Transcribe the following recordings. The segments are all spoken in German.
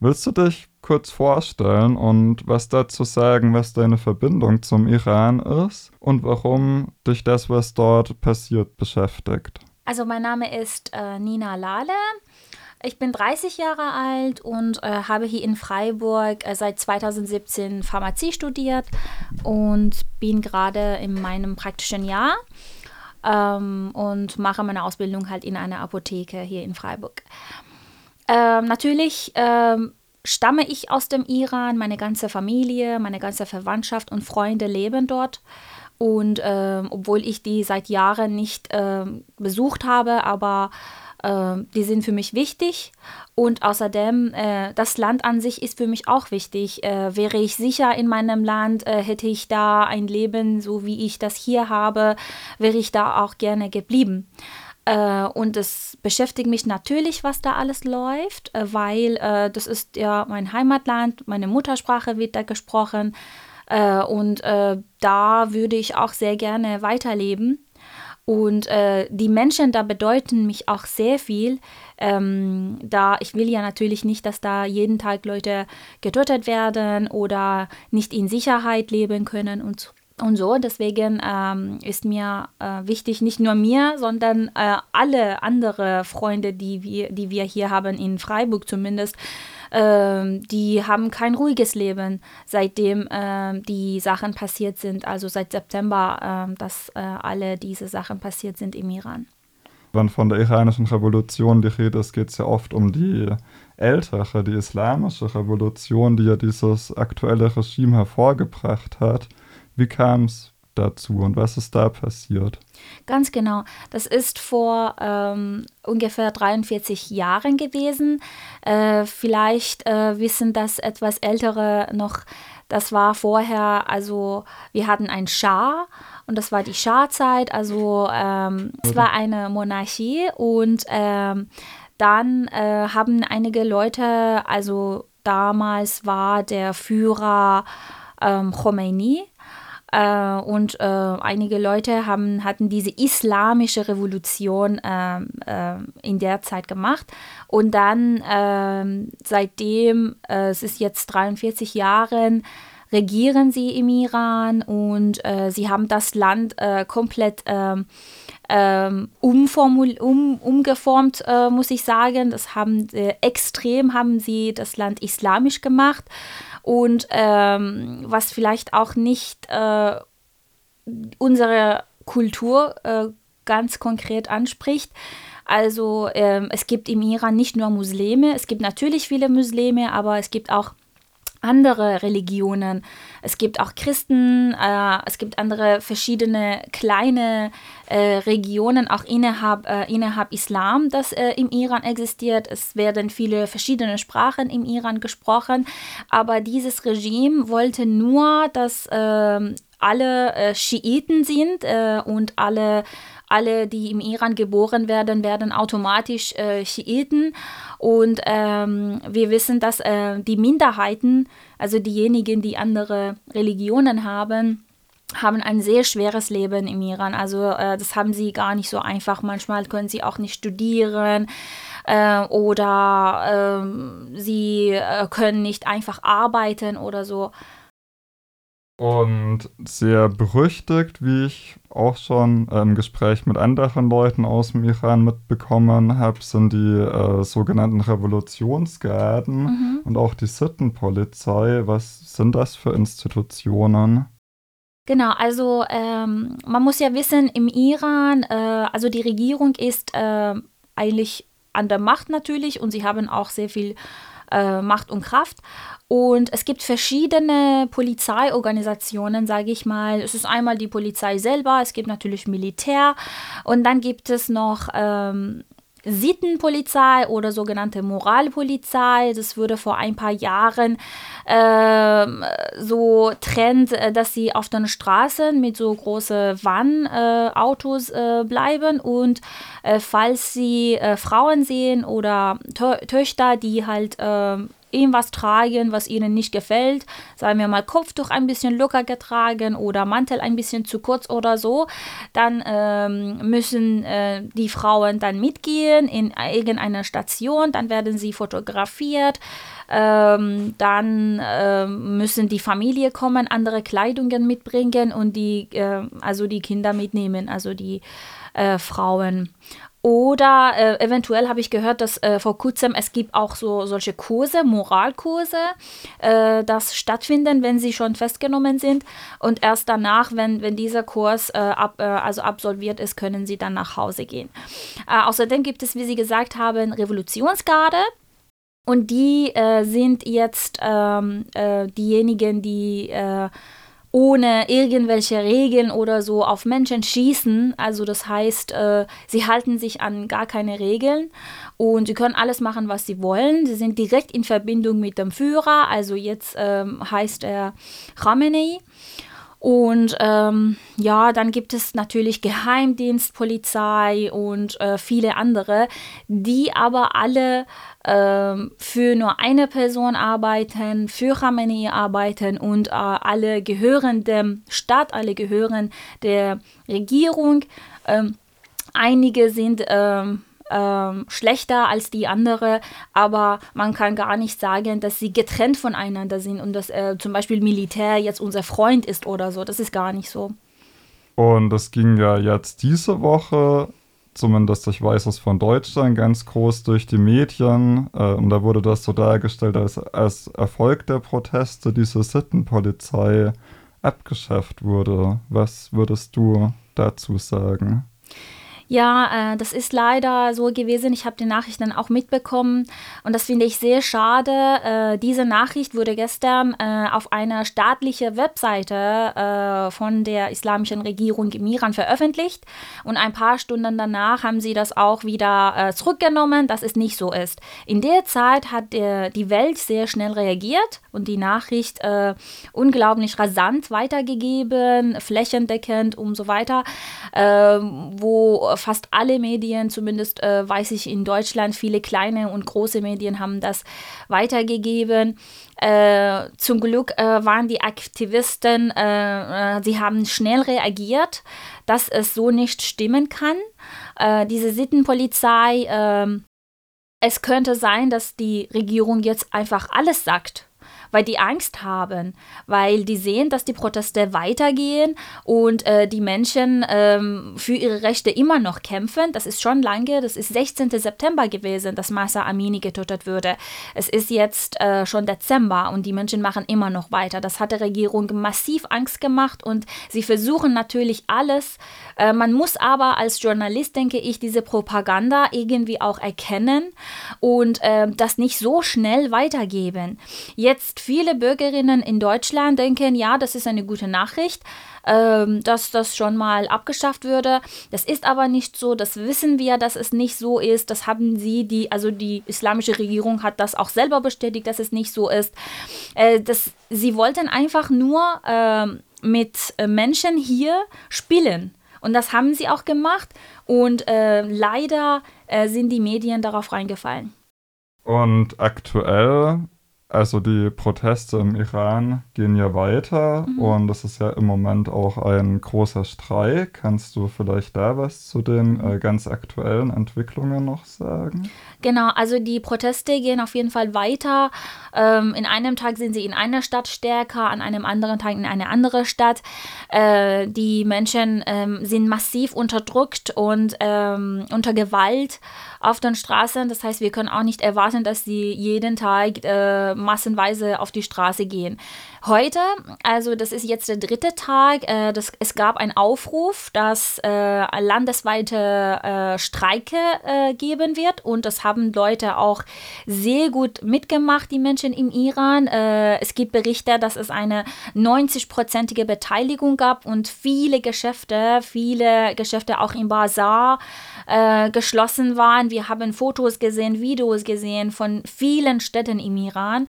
Willst du dich kurz vorstellen und was dazu sagen, was deine Verbindung zum Iran ist und warum dich das, was dort passiert, beschäftigt? Also mein Name ist äh, Nina Lale. Ich bin 30 Jahre alt und äh, habe hier in Freiburg äh, seit 2017 Pharmazie studiert und bin gerade in meinem praktischen Jahr ähm, und mache meine Ausbildung halt in einer Apotheke hier in Freiburg. Ähm, natürlich ähm, stamme ich aus dem Iran, meine ganze Familie, meine ganze Verwandtschaft und Freunde leben dort. Und äh, obwohl ich die seit Jahren nicht äh, besucht habe, aber äh, die sind für mich wichtig. Und außerdem, äh, das Land an sich ist für mich auch wichtig. Äh, wäre ich sicher in meinem Land, äh, hätte ich da ein Leben, so wie ich das hier habe, wäre ich da auch gerne geblieben. Und es beschäftigt mich natürlich, was da alles läuft, weil das ist ja mein Heimatland, meine Muttersprache wird da gesprochen. Äh, und äh, da würde ich auch sehr gerne weiterleben. Und äh, die Menschen da bedeuten mich auch sehr viel. Ähm, da ich will ja natürlich nicht, dass da jeden Tag Leute getötet werden oder nicht in Sicherheit leben können und so und so. Deswegen ähm, ist mir äh, wichtig, nicht nur mir, sondern äh, alle andere Freunde, die wir, die wir hier haben, in Freiburg zumindest, äh, die haben kein ruhiges Leben, seitdem äh, die Sachen passiert sind, also seit September, äh, dass äh, alle diese Sachen passiert sind im Iran. Wenn von der iranischen Revolution die Rede ist, geht es ja oft um die ältere, die islamische Revolution, die ja dieses aktuelle Regime hervorgebracht hat. Wie kam es dazu und was ist da passiert? Ganz genau. Das ist vor ähm, ungefähr 43 Jahren gewesen. Äh, vielleicht äh, wissen das etwas Ältere noch. Das war vorher, also wir hatten einen Schah und das war die Schah-Zeit. Also ähm, es war eine Monarchie und ähm, dann äh, haben einige Leute, also damals war der Führer ähm, Khomeini, äh, und äh, einige Leute haben, hatten diese islamische Revolution äh, äh in der Zeit gemacht. Und dann ähm, seitdem, äh, es ist jetzt 43 Jahre, regieren sie im Iran und äh, sie haben das Land komplett ähm, ähm, umformul um, umgeformt, muss ich sagen. Das haben extrem haben sie das Land islamisch gemacht und ähm, was vielleicht auch nicht äh, unsere Kultur äh, ganz konkret anspricht. Also ähm, es gibt im Iran nicht nur Muslime, es gibt natürlich viele Muslime, aber es gibt auch andere Religionen. Es gibt auch Christen, äh, es gibt andere verschiedene kleine äh, Regionen, auch innerhalb, äh, innerhalb Islam, das äh, im Iran existiert. Es werden viele verschiedene Sprachen im Iran gesprochen, aber dieses Regime wollte nur, dass ähm, alle äh, Schiiten sind äh, und alle alle, die im Iran geboren werden, werden automatisch äh, Schiiten. Und ähm, wir wissen, dass äh, die Minderheiten, also diejenigen, die andere Religionen haben, haben ein sehr schweres Leben im Iran. Also äh, das haben sie gar nicht so einfach. Manchmal können sie auch nicht studieren äh, oder ähm, sie äh, können nicht einfach arbeiten oder so. Und sehr berüchtigt, wie ich auch schon im Gespräch mit anderen Leuten aus dem Iran mitbekommen habe, sind die äh, sogenannten Revolutionsgarden mhm. und auch die Sittenpolizei. Was sind das für Institutionen? Genau, also ähm, man muss ja wissen, im Iran, äh, also die Regierung ist äh, eigentlich an der Macht natürlich und sie haben auch sehr viel äh, Macht und Kraft. Und es gibt verschiedene Polizeiorganisationen, sage ich mal. Es ist einmal die Polizei selber, es gibt natürlich Militär und dann gibt es noch ähm, Sittenpolizei oder sogenannte Moralpolizei. Das wurde vor ein paar Jahren äh, so Trend, äh, dass sie auf den Straßen mit so großen Van-Autos äh, bleiben und äh, falls sie äh, Frauen sehen oder Tö Töchter, die halt ähm, irgendwas tragen, was ihnen nicht gefällt, sagen wir mal Kopftuch ein bisschen locker getragen oder Mantel ein bisschen zu kurz oder so, dann ähm, müssen äh, die Frauen dann mitgehen in irgendeine Station, dann werden sie fotografiert, ähm, dann äh, müssen die Familie kommen, andere Kleidungen mitbringen und die, äh, also die Kinder mitnehmen, also die äh, Frauen. Oder äh, eventuell habe ich gehört, dass äh, vor kurzem es gibt auch so solche Kurse, Moralkurse, äh, das stattfinden, wenn sie schon festgenommen sind. Und erst danach, wenn, wenn dieser Kurs äh, ab, äh, also absolviert ist, können sie dann nach Hause gehen. Äh, außerdem gibt es, wie Sie gesagt haben, Revolutionsgarde. Und die sind jetzt ähm, diejenigen, die ohne irgendwelche Regeln oder so auf Menschen schießen. Also das heißt, äh, sie halten sich an gar keine Regeln und sie können alles machen, was sie wollen. Sie sind direkt in Verbindung mit dem Führer. Also jetzt ähm, heißt er Khamenei. Und ähm, ja, dann gibt es natürlich Geheimdienst, Polizei und äh, viele andere, die aber alle ähm, für nur eine Person arbeiten, für Khamenei arbeiten und äh, alle gehören dem Staat, alle gehören der Regierung. Ähm, einige sind ähm, ähm, schlechter als die andere, aber man kann gar nicht sagen, dass sie getrennt voneinander sind und dass äh, zum Beispiel Militär jetzt unser Freund ist oder so. Das ist gar nicht so. Und es ging ja jetzt diese Woche, zumindest ich weiß es von Deutschland, ganz groß durch die Medien. Äh, und da wurde das so dargestellt, als, als Erfolg der Proteste diese Sittenpolizei abgeschafft wurde. Was würdest du dazu sagen? Ja, äh, das ist leider so gewesen. Ich habe die Nachricht dann auch mitbekommen und das finde ich sehr schade. Äh, diese Nachricht wurde gestern äh, auf einer staatlichen Webseite äh, von der islamischen Regierung im Iran veröffentlicht und ein paar Stunden danach haben sie das auch wieder äh, zurückgenommen, dass es nicht so ist. In der Zeit hat der, die Welt sehr schnell reagiert und die Nachricht äh, unglaublich rasant weitergegeben, flächendeckend und so weiter, wo fast alle Medien, zumindest äh, weiß ich in Deutschland, viele kleine und große Medien haben das weitergegeben. Äh, zum Glück äh, waren die Aktivisten, äh, äh, sie haben schnell reagiert, dass es so nicht stimmen kann. Äh, diese Sittenpolizei, ähm, es könnte sein, dass die Regierung jetzt einfach alles sagt weil die Angst haben, weil die sehen, dass die Proteste weitergehen und äh, die Menschen ähm, für ihre Rechte immer noch kämpfen. Das ist schon lange, das ist 16. September gewesen, dass Massa Amini getötet wurde. Es ist jetzt äh, schon Dezember und die Menschen machen immer noch weiter. Das hat der Regierung massiv Angst gemacht und sie versuchen natürlich alles. Äh, man muss aber als Journalist, denke ich, diese Propaganda irgendwie auch erkennen und äh, das nicht so schnell weitergeben. Jetzt viele Bürgerinnen in Deutschland denken, ja, das ist eine gute Nachricht, ähm, dass das schon mal abgeschafft würde. Das ist aber nicht so, das wissen wir, dass es nicht so ist. Das haben sie, die, also die islamische Regierung hat das auch selber bestätigt, dass es nicht so ist. Äh, das, sie wollten einfach nur äh, mit Menschen hier spielen. Und das haben sie auch gemacht. Und äh, leider äh, sind die Medien darauf reingefallen. Und aktuell also die Proteste im Iran gehen ja weiter mhm. und das ist ja im Moment auch ein großer Streik. Kannst du vielleicht da was zu den äh, ganz aktuellen Entwicklungen noch sagen? Genau, also die Proteste gehen auf jeden Fall weiter. Ähm, in einem Tag sind sie in einer Stadt stärker, an einem anderen Tag in eine andere Stadt. Äh, die Menschen ähm, sind massiv unterdrückt und ähm, unter Gewalt auf den Straßen. Das heißt, wir können auch nicht erwarten, dass sie jeden Tag äh, massenweise auf die Straße gehen. Heute, also das ist jetzt der dritte Tag, äh, das, es gab einen Aufruf, dass äh, landesweite äh, Streike äh, geben wird und das haben Leute auch sehr gut mitgemacht, die Menschen im Iran. Äh, es gibt Berichte, dass es eine 90-prozentige Beteiligung gab und viele Geschäfte, viele Geschäfte auch im Bazar äh, geschlossen waren. Wir haben Fotos gesehen, Videos gesehen von vielen Städten im Iran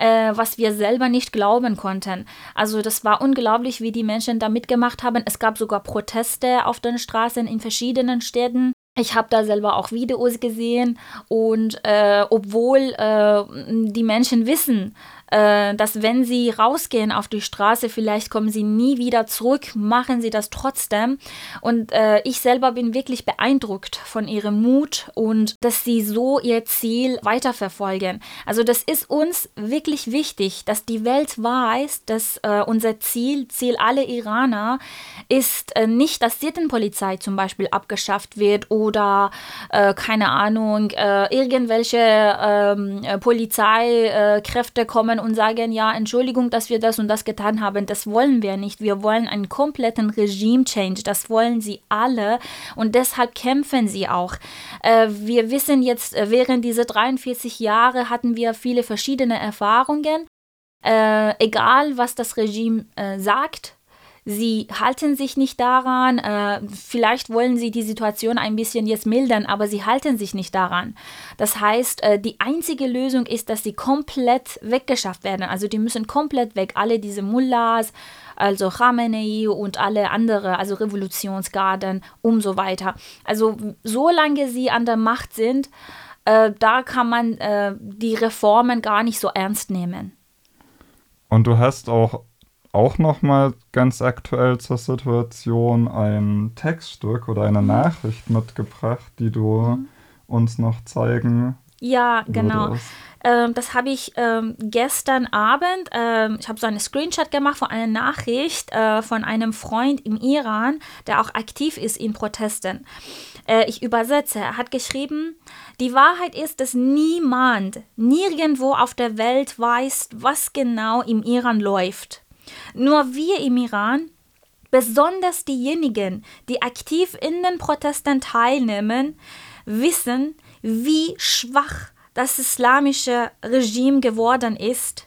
äh, was wir selber nicht glauben konnten. Also das war unglaublich, wie die Menschen da mitgemacht haben. Es gab sogar Proteste auf den Straßen in verschiedenen Städten. Ich habe da selber auch Videos gesehen und äh, obwohl äh, die Menschen wissen, äh, dass wenn sie rausgehen auf die Straße, vielleicht kommen sie nie wieder zurück, machen sie das trotzdem. Und äh, ich selber bin wirklich beeindruckt von ihrem Mut und dass sie so ihr Ziel weiterverfolgen. Also das ist uns wirklich wichtig, dass die Welt weiß, dass äh, unser Ziel, Ziel aller Iraner, ist äh, nicht, dass Sittenpolizei zum Beispiel abgeschafft wird oder äh, keine Ahnung, irgendwelche ähm, Polizeikräfte kommen und sagen, ja, Entschuldigung, dass wir das und das getan haben. Das wollen wir nicht. Wir wollen einen kompletten Regime-Change. Das wollen sie alle und deshalb kämpfen sie auch. Äh, wir wissen jetzt, äh, während dieser 43 Jahre hatten wir viele verschiedene Erfahrungen. Äh, egal, was das Regime äh, sagt, sie halten sich nicht daran, äh, vielleicht wollen sie die Situation ein bisschen jetzt mildern, aber sie halten sich nicht daran. Das heißt, äh, die einzige Lösung ist, dass sie komplett weggeschafft werden. Also die müssen komplett weg. Alle diese Mullahs, also Khamenei und alle andere, also Revolutionsgarden und so weiter. Also solange sie an der Macht sind, äh, da kann man äh, die Reformen gar nicht so ernst nehmen. Und du hast auch auch nochmal ganz aktuell zur Situation ein Textstück oder eine mhm. Nachricht mitgebracht, die du mhm. uns noch zeigen ja, genau. Ähm, das habe ich ähm, gestern Abend, ähm, ich habe so einen Screenshot gemacht von einer Nachricht äh, von einem Freund im Iran, der auch aktiv ist in Protesten. Äh, ich übersetze, er hat geschrieben, die Wahrheit ist, dass niemand, nirgendwo auf der Welt weiß, was genau im Iran läuft. Nur wir im Iran, besonders diejenigen, die aktiv in den Protesten teilnehmen, wissen, wie schwach das islamische Regime geworden ist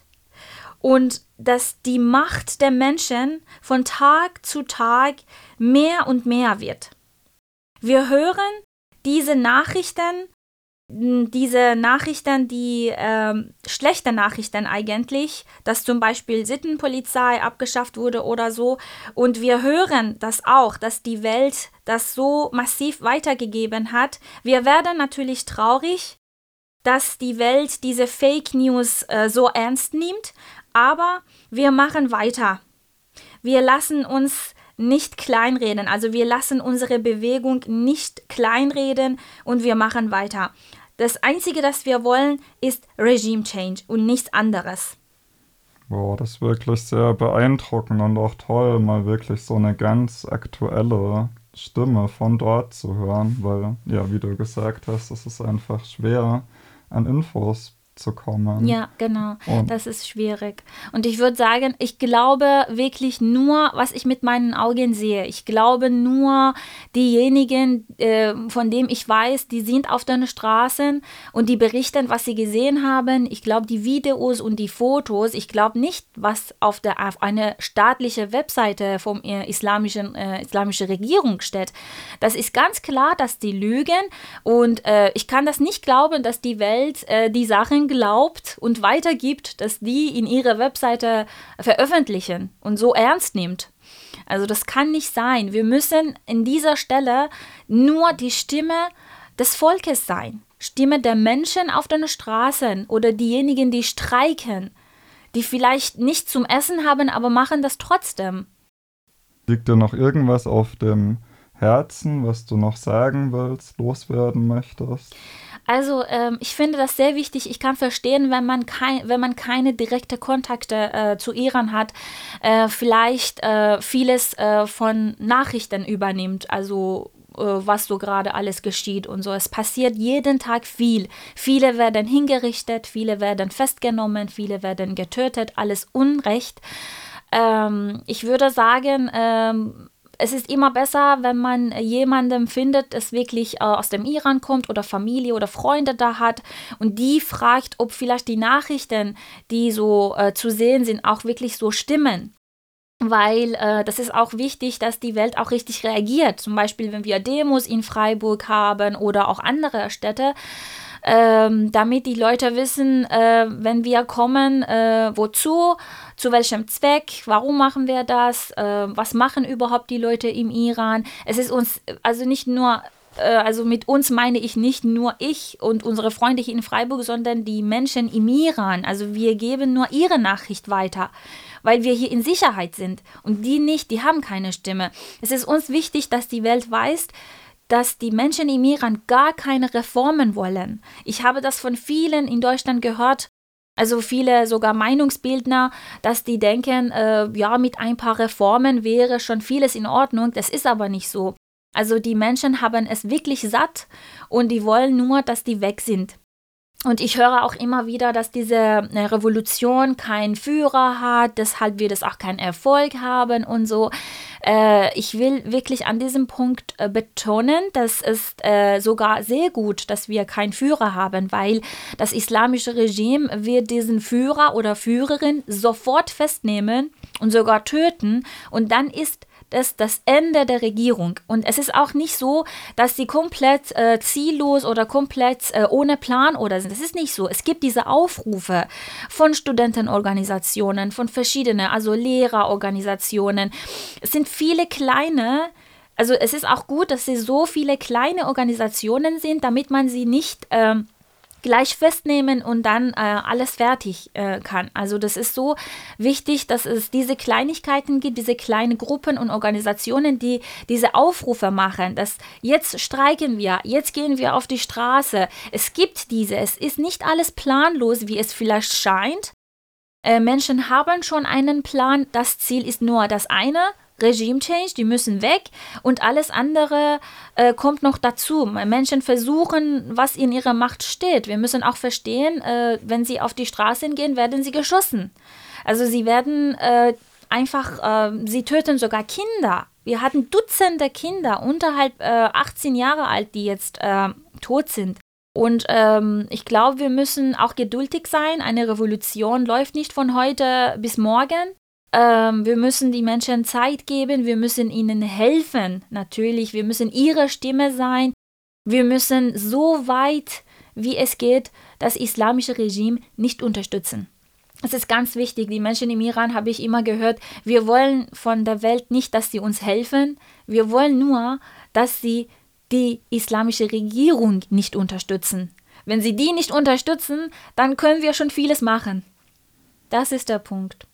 und dass die Macht der Menschen von Tag zu Tag mehr und mehr wird. Wir hören diese Nachrichten diese Nachrichten, die ähm, schlechte Nachrichten eigentlich, dass zum Beispiel Sittenpolizei abgeschafft wurde oder so. Und wir hören das auch, dass die Welt das so massiv weitergegeben hat. Wir werden natürlich traurig, dass die Welt diese Fake News äh, so ernst nimmt, aber wir machen weiter. Wir lassen uns nicht kleinreden. Also wir lassen unsere Bewegung nicht kleinreden und wir machen weiter. Das Einzige, das wir wollen, ist Regime Change und nichts anderes. Boah, das ist wirklich sehr beeindruckend und auch toll, mal wirklich so eine ganz aktuelle Stimme von dort zu hören, weil, ja, wie du gesagt hast, es ist einfach schwer, an Infos zu kommen. Ja, genau. Und das ist schwierig. Und ich würde sagen, ich glaube wirklich nur, was ich mit meinen Augen sehe. Ich glaube nur diejenigen, äh, von denen ich weiß, die sind auf den Straßen und die berichten, was sie gesehen haben. Ich glaube, die Videos und die Fotos, ich glaube nicht, was auf, der, auf eine staatliche Webseite vom äh, islamischen, äh, islamischen Regierung steht. Das ist ganz klar, dass die lügen und äh, ich kann das nicht glauben, dass die Welt äh, die Sachen glaubt und weitergibt, dass die in ihrer Webseite veröffentlichen und so ernst nimmt. Also das kann nicht sein. Wir müssen in dieser Stelle nur die Stimme des Volkes sein. Stimme der Menschen auf den Straßen oder diejenigen, die streiken, die vielleicht nicht zum Essen haben, aber machen das trotzdem. Liegt dir noch irgendwas auf dem Herzen, was du noch sagen willst, loswerden möchtest? Also ähm, ich finde das sehr wichtig. Ich kann verstehen, wenn man, kein, wenn man keine direkte Kontakte äh, zu Iran hat, äh, vielleicht äh, vieles äh, von Nachrichten übernimmt. Also äh, was so gerade alles geschieht und so. Es passiert jeden Tag viel. Viele werden hingerichtet, viele werden festgenommen, viele werden getötet, alles Unrecht. Ähm, ich würde sagen, ähm, es ist immer besser, wenn man jemanden findet, das wirklich äh, aus dem Iran kommt oder Familie oder Freunde da hat und die fragt, ob vielleicht die Nachrichten, die so äh, zu sehen sind, auch wirklich so stimmen. Weil äh, das ist auch wichtig, dass die Welt auch richtig reagiert. Zum Beispiel, wenn wir Demos in Freiburg haben oder auch andere Städte, ähm, damit die Leute wissen, äh, wenn wir kommen, äh, wozu, zu welchem Zweck, warum machen wir das, äh, was machen überhaupt die Leute im Iran. Es ist uns also nicht nur äh, also mit uns meine ich nicht nur ich und unsere Freunde hier in Freiburg, sondern die Menschen im Iran. Also wir geben nur ihre Nachricht weiter, weil wir hier in Sicherheit sind und die nicht, die haben keine Stimme. Es ist uns wichtig, dass die Welt weiß, dass die Menschen im Iran gar keine Reformen wollen. Ich habe das von vielen in Deutschland gehört, also viele sogar Meinungsbildner, dass die denken, äh, ja, mit ein paar Reformen wäre schon vieles in Ordnung. Das ist aber nicht so. Also die Menschen haben es wirklich satt und die wollen nur, dass die weg sind. Und ich höre auch immer wieder, dass diese äh, Revolution keinen Führer hat, deshalb wird es auch keinen Erfolg haben und so. Äh, ich will wirklich an diesem Punkt äh, betonen, dass es äh, sogar sehr gut, dass wir keinen Führer haben, weil das islamische Regime wird diesen Führer oder Führerin sofort festnehmen und sogar töten und dann ist das das Ende der Regierung. Und es ist auch nicht so, dass sie komplett äh, ziellos oder komplett äh, ohne Plan oder sind. Das ist nicht so. Es gibt diese Aufrufe von Studentenorganisationen, von verschiedenen, also Lehrerorganisationen. Es sind viele kleine also es ist auch gut, dass sie so viele kleine Organisationen sind, damit man sie nicht ähm, gleich festnehmen und dann äh, alles fertig äh, kann. Also das ist so wichtig, dass es diese Kleinigkeiten gibt, diese kleinen Gruppen und Organisationen, die diese Aufrufe machen, dass jetzt streiken wir, jetzt gehen wir auf die Straße. Es gibt diese, es ist nicht alles planlos, wie es vielleicht scheint. Äh, Menschen haben schon einen Plan, das Ziel ist nur das eine, Regime Change, die müssen weg und alles andere äh, kommt noch dazu. Menschen versuchen, was in ihrer Macht steht. Wir müssen auch verstehen, äh, wenn sie auf die Straße gehen, werden sie geschossen. Also sie werden äh, einfach, äh, sie töten sogar Kinder. Wir hatten Dutzende Kinder unterhalb 18 äh, Jahre alt, die jetzt äh, tot sind. Und ähm, ich glaube, wir müssen auch geduldig sein. Eine Revolution läuft nicht von heute bis morgen. Ähm, wir müssen die Menschen Zeit geben, wir müssen ihnen helfen, natürlich, wir müssen ihre Stimme sein, wir müssen so weit, wie es geht, das islamische Regime nicht unterstützen. Es ist ganz wichtig, die Menschen im Iran habe ich immer gehört, wir wollen von der Welt nicht, dass sie uns helfen, wir wollen nur, dass sie die islamische Regierung nicht unterstützen. Wenn sie die nicht unterstützen, dann können wir schon vieles machen. Das ist der Punkt.